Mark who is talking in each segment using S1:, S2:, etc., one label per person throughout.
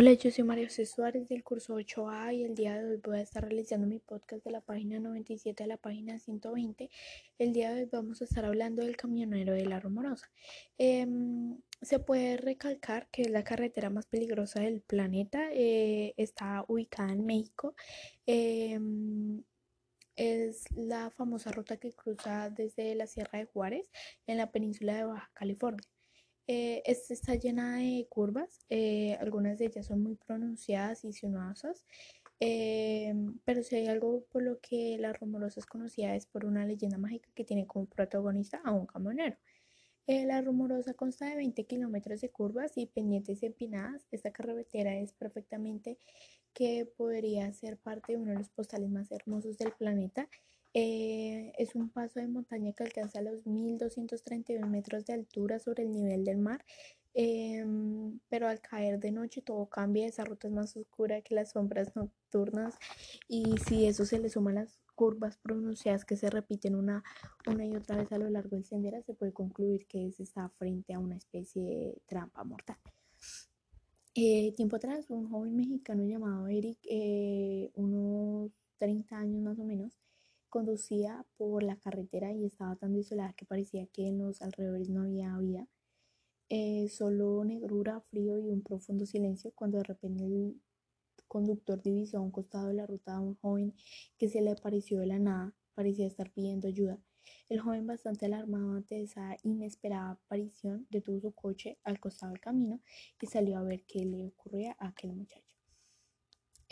S1: Hola, yo soy María José Suárez del curso 8A y el día de hoy voy a estar realizando mi podcast de la página 97 a la página 120. El día de hoy vamos a estar hablando del camionero de la Rumorosa. Em, se puede recalcar que es la carretera más peligrosa del planeta. Eh, está ubicada en México. Em, es la famosa ruta que cruza desde la Sierra de Juárez en la península de Baja California. Eh, esta está llena de curvas, eh, algunas de ellas son muy pronunciadas y sinuosas, eh, pero si hay algo por lo que la rumorosa es conocida es por una leyenda mágica que tiene como protagonista a un camionero. la rumorosa consta de 20 kilómetros de curvas y pendientes empinadas. Esta carretera es perfectamente que podría ser parte de uno de los postales más hermosos del planeta eh, es un paso de montaña que alcanza los 1231 metros de altura sobre el nivel del mar, em, pero al caer de noche todo cambia, esa ruta es más oscura que las sombras nocturnas y si eso se le suma a las curvas pronunciadas que se repiten una, una y otra vez a lo largo del sendero, se puede concluir que se está frente a una especie de trampa mortal. Eh, tiempo atrás, un joven mexicano llamado Eric, eh, unos 30 años más o menos, conducía por la carretera y estaba tan desolada que parecía que en los alrededores no había vía. Eh, solo negrura, frío y un profundo silencio cuando de repente el conductor divisó a un costado de la ruta a un joven que se le apareció de la nada, parecía estar pidiendo ayuda. El joven, bastante alarmado ante esa inesperada aparición, detuvo su coche al costado del camino y salió a ver qué le ocurría a aquel muchacho.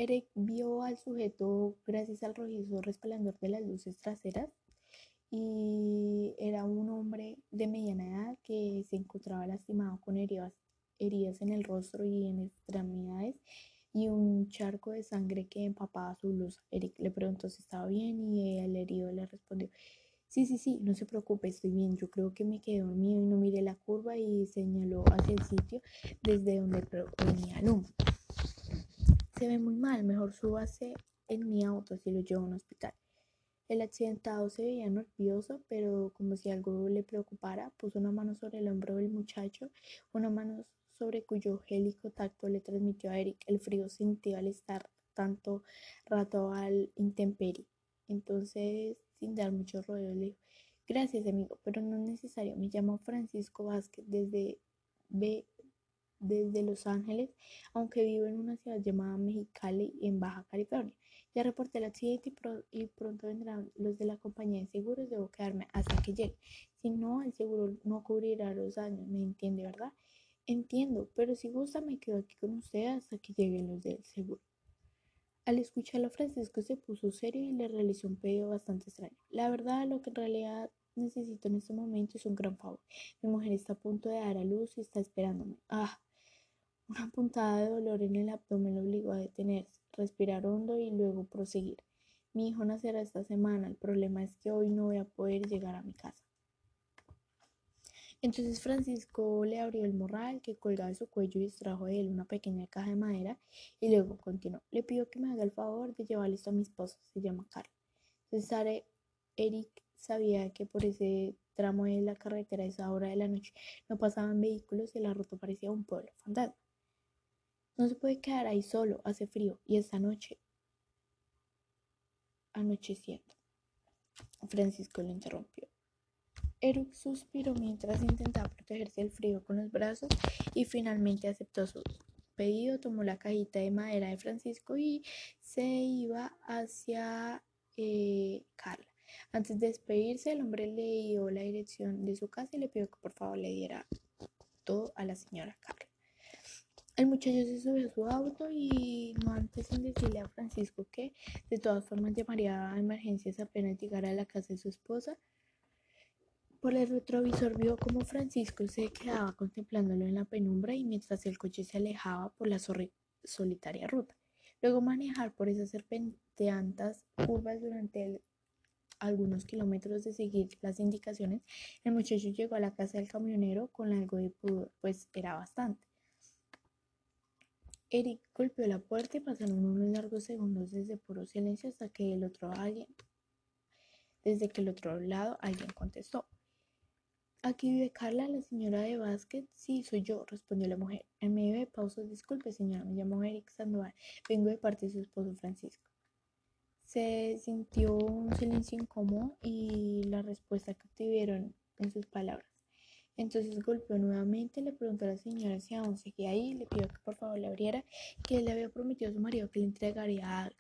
S1: Eric vio al sujeto gracias al rojizo resplandor de las luces traseras y era un hombre de mediana edad que se encontraba lastimado con heridas, en el rostro y en extremidades y un charco de sangre que empapaba su luz. Eric le preguntó si estaba bien y el herido le respondió, sí, sí, sí, no se preocupe, estoy bien. Yo creo que me quedé dormido y no miré la curva y señaló hacia el sitio desde donde venía el humo. Se ve muy mal, mejor súbase en mi auto si lo llevo a un hospital. El accidentado se veía nervioso, pero como si algo le preocupara, puso una mano sobre el hombro del muchacho, una mano sobre cuyo gélico tacto le transmitió a Eric el frío sentido al estar tanto rato al intemperie. Entonces, sin dar mucho rodeo, le dijo, gracias amigo, pero no es necesario, me llamo Francisco Vázquez desde B desde Los Ángeles, aunque vivo en una ciudad llamada Mexicali en Baja California. Ya reporté el accidente y, pronto vendrán los de la compañía de seguros. Debo quedarme hasta que llegue. Si no, el seguro no cubrirá los daños. ¿Me entiende, verdad? Entiendo, pero si gusta me quedo aquí con usted hasta que lleguen los del seguro. Al escucharlo, Francisco se puso serio y le realizó un pedido bastante extraño. La verdad, lo que en realidad necesito en este momento es un gran favor. Mi mujer está a punto de dar a luz y está esperándome. Ah, una puntada de dolor en el abdomen lo obligó a detenerse, respirar hondo y luego proseguir. Mi hijo nacerá esta semana. El problema es que hoy no voy a poder llegar a mi casa. Entonces Francisco le abrió el morral que colgaba de su cuello y extrajo de él una pequeña caja de madera y luego continuó. Le pido que me haga el favor de llevarle esto a mi esposo. Se llama Carlos. César Eric sabía que por ese tramo de la carretera a esa hora de la noche no pasaban vehículos y la ruta parecía un pueblo fantasma. No se puede quedar ahí solo, hace frío y esta noche anocheciendo. Francisco lo interrumpió. Eric suspiró mientras intentaba protegerse del frío con los brazos y finalmente aceptó su pedido, tomó la cajita de madera de Francisco y se iba hacia eh, Carla. Antes de despedirse, el hombre le dio la dirección de su casa y le pidió que por favor le diera todo a la señora Carla. El muchacho se subió a su auto y no antes sin decirle a Francisco que de todas formas llamaría a emergencias apenas llegara a la casa de su esposa. Por el retrovisor vio como Francisco se quedaba contemplándolo en la penumbra y mientras el coche se alejaba por la solitaria ruta. Luego manejar por esas serpenteantes curvas durante algunos kilómetros de seguir las indicaciones, el muchacho llegó a la casa del camionero con algo de pudor, pues era bastante. Eric golpeó la puerta y pasaron unos largos segundos desde puro silencio hasta que el otro alguien, desde que el otro lado alguien contestó. Aquí vive Carla, la señora de Vázquez. Sí, soy yo, respondió la mujer. En medio de pausas, disculpe, señora, me llamo Eric Sandoval. Vengo de parte de su esposo Francisco. Se sintió un silencio incómodo y la respuesta que obtuvieron en sus palabras. Entonces golpeó nuevamente, le preguntó a la señora si aún seguía ahí, le pidió que por favor le abriera, que él le había prometido a su marido que le entregaría algo.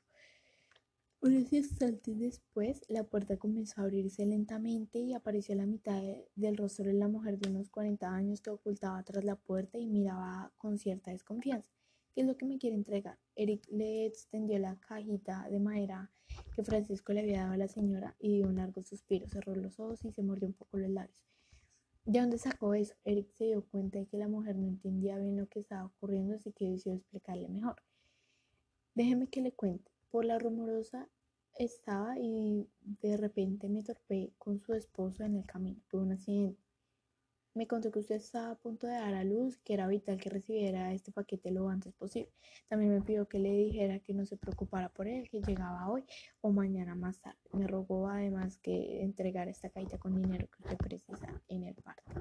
S1: Unos instantes después, la puerta comenzó a abrirse lentamente y apareció la mitad del rostro de la mujer de unos 40 años que ocultaba tras la puerta y miraba con cierta desconfianza. ¿Qué es lo que me quiere entregar? Eric le extendió la cajita de madera que Francisco le había dado a la señora y dio un largo suspiro, cerró los ojos y se mordió un poco los labios. ¿De dónde sacó eso? Eric se dio cuenta de que la mujer no entendía bien lo que estaba ocurriendo, así que decidió explicarle mejor. Déjeme que le cuente. Por la rumorosa estaba y de repente me torpé con su esposo en el camino. Tuve un accidente. Me contó que usted estaba a punto de dar a luz, que era vital que recibiera este paquete lo antes posible. También me pidió que le dijera que no se preocupara por él, que llegaba hoy o mañana más tarde. Me rogó además que entregara esta cajita con dinero que usted precisa en el parque.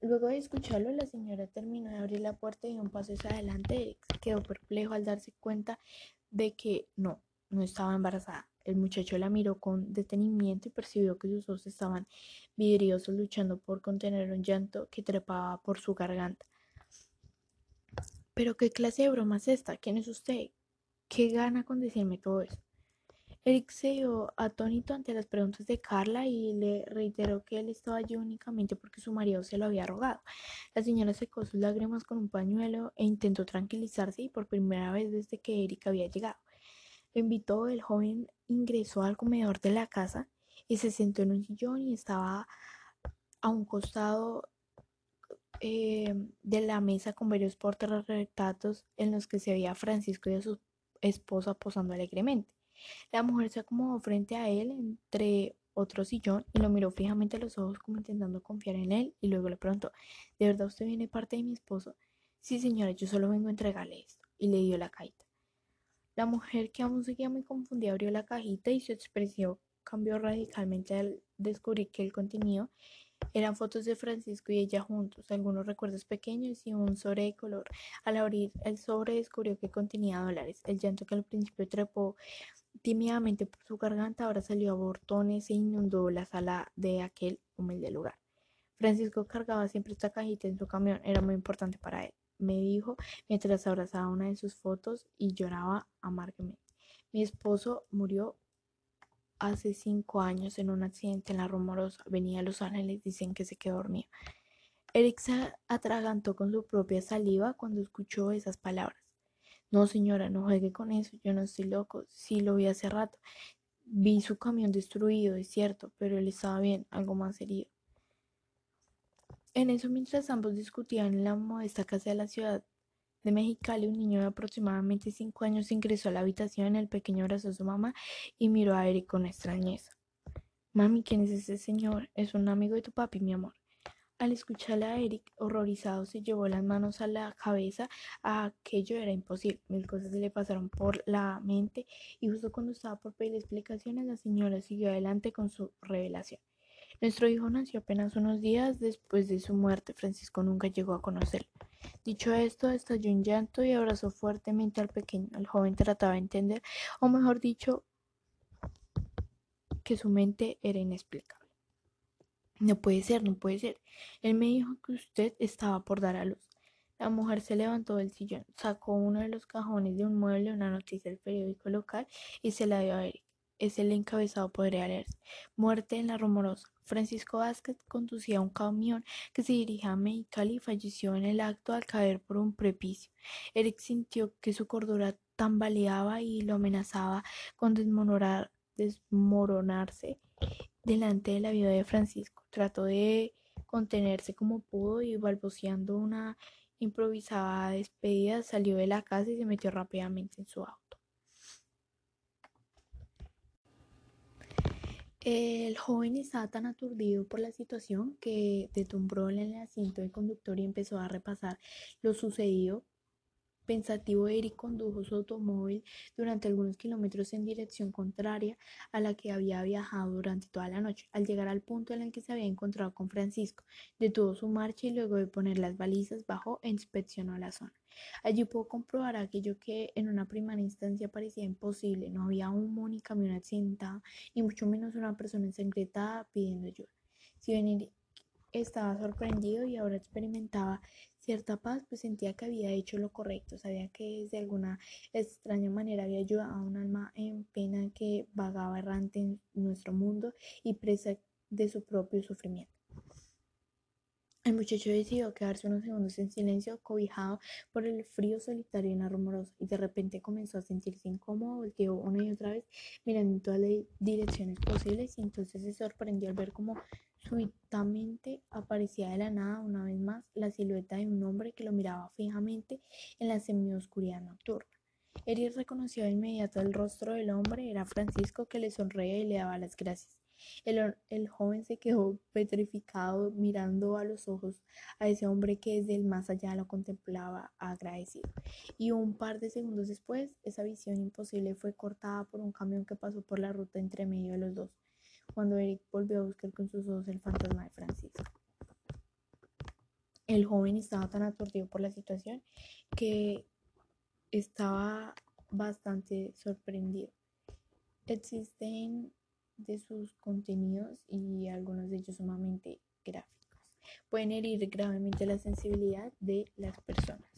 S1: Luego de escucharlo, la señora terminó de abrir la puerta y dio un paso hacia adelante. Quedó perplejo al darse cuenta de que no, no estaba embarazada. El muchacho la miró con detenimiento y percibió que sus ojos estaban vidriosos luchando por contener un llanto que trepaba por su garganta. ¿Pero qué clase de broma es esta? ¿Quién es usted? ¿Qué gana con decirme todo eso? Eric se dio atónito ante las preguntas de Carla y le reiteró que él estaba allí únicamente porque su marido se lo había rogado. La señora secó sus lágrimas con un pañuelo e intentó tranquilizarse y por primera vez desde que Eric había llegado. Lo invitó, el joven ingresó al comedor de la casa y se sentó en un sillón y estaba a un costado eh, de la mesa con varios portarretratos en los que se veía Francisco y a su esposa posando alegremente. La mujer se acomodó frente a él entre otro sillón y lo miró fijamente a los ojos como intentando confiar en él y luego le preguntó, ¿de verdad usted viene parte de mi esposo? Sí, señora, yo solo vengo a entregarle esto. Y le dio la cajita. La mujer, que aún seguía muy confundida, abrió la cajita y su expresión cambió radicalmente al descubrir que el contenido eran fotos de Francisco y ella juntos, algunos recuerdos pequeños y un sobre de color. Al abrir el sobre descubrió que contenía dólares. El llanto que al principio trepó tímidamente por su garganta, ahora salió a bortones e inundó la sala de aquel humilde lugar. Francisco cargaba siempre esta cajita en su camión, era muy importante para él, me dijo mientras abrazaba una de sus fotos y lloraba amargamente. Mi esposo murió hace cinco años en un accidente en la rumorosa. Venía a Los Ángeles, dicen que se quedó dormido. Eric se atragantó con su propia saliva cuando escuchó esas palabras. No, señora, no juegue con eso. Yo no estoy loco. Sí, lo vi hace rato. Vi su camión destruido, es cierto, pero él estaba bien, algo más herido. En eso, mientras ambos discutían en la modesta casa de la ciudad de Mexicali, un niño de aproximadamente cinco años ingresó a la habitación. El pequeño abrazó a su mamá y miró a Eric con extrañeza. Mami, ¿quién es ese señor? Es un amigo de tu papi, mi amor. Al escucharla a Eric, horrorizado, se llevó las manos a la cabeza. Aquello era imposible. Mil cosas se le pasaron por la mente y justo cuando estaba por pedir explicaciones, la señora siguió adelante con su revelación. Nuestro hijo nació apenas unos días después de su muerte. Francisco nunca llegó a conocerlo. Dicho esto, estalló en llanto y abrazó fuertemente al pequeño. El joven trataba de entender, o mejor dicho, que su mente era inexplicable. No puede ser, no puede ser. Él me dijo que usted estaba por dar a luz. La mujer se levantó del sillón, sacó uno de los cajones de un mueble, una noticia del periódico local y se la dio a Eric. Es el encabezado, podría leerse. Muerte en la rumorosa. Francisco Vázquez conducía un camión que se dirigía a Mexicali y falleció en el acto al caer por un prepicio. Eric sintió que su cordura tambaleaba y lo amenazaba con desmoronarse delante de la vida de Francisco. Trató de contenerse como pudo y balbuceando una improvisada despedida salió de la casa y se metió rápidamente en su auto. El joven estaba tan aturdido por la situación que detumbró en el asiento del conductor y empezó a repasar lo sucedido Pensativo, Eric condujo su automóvil durante algunos kilómetros en dirección contraria a la que había viajado durante toda la noche. Al llegar al punto en el que se había encontrado con Francisco, detuvo su marcha y luego de poner las balizas bajó e inspeccionó la zona. Allí pudo comprobar aquello que en una primera instancia parecía imposible. No había humo ni camión accidentado, ni mucho menos una persona ensangrentada pidiendo ayuda. Si venir estaba sorprendido y ahora experimentaba cierta paz, pues sentía que había hecho lo correcto, sabía que de alguna extraña manera había ayudado a un alma en pena que vagaba errante en nuestro mundo y presa de su propio sufrimiento. El muchacho decidió quedarse unos segundos en silencio, cobijado por el frío solitario en la rumorosa, y de repente comenzó a sentirse incómodo, volteó una y otra vez, mirando en todas las direcciones posibles, y entonces se sorprendió al ver cómo súbitamente aparecía de la nada una vez más la silueta de un hombre que lo miraba fijamente en la semioscuridad nocturna. Eric reconoció de inmediato el rostro del hombre, era Francisco que le sonreía y le daba las gracias. El, joven se quedó petrificado mirando a los ojos a ese hombre que desde el más allá lo contemplaba agradecido. Y un par de segundos después, esa visión imposible fue cortada por un camión que pasó por la ruta entre medio de los dos, cuando Eric volvió a buscar con sus ojos el fantasma de Francisco. El joven estaba tan aturdido por la situación que estaba bastante sorprendido. Existen de sus contenidos y algunos de ellos sumamente gráficos. Pueden herir gravemente la sensibilidad de las personas.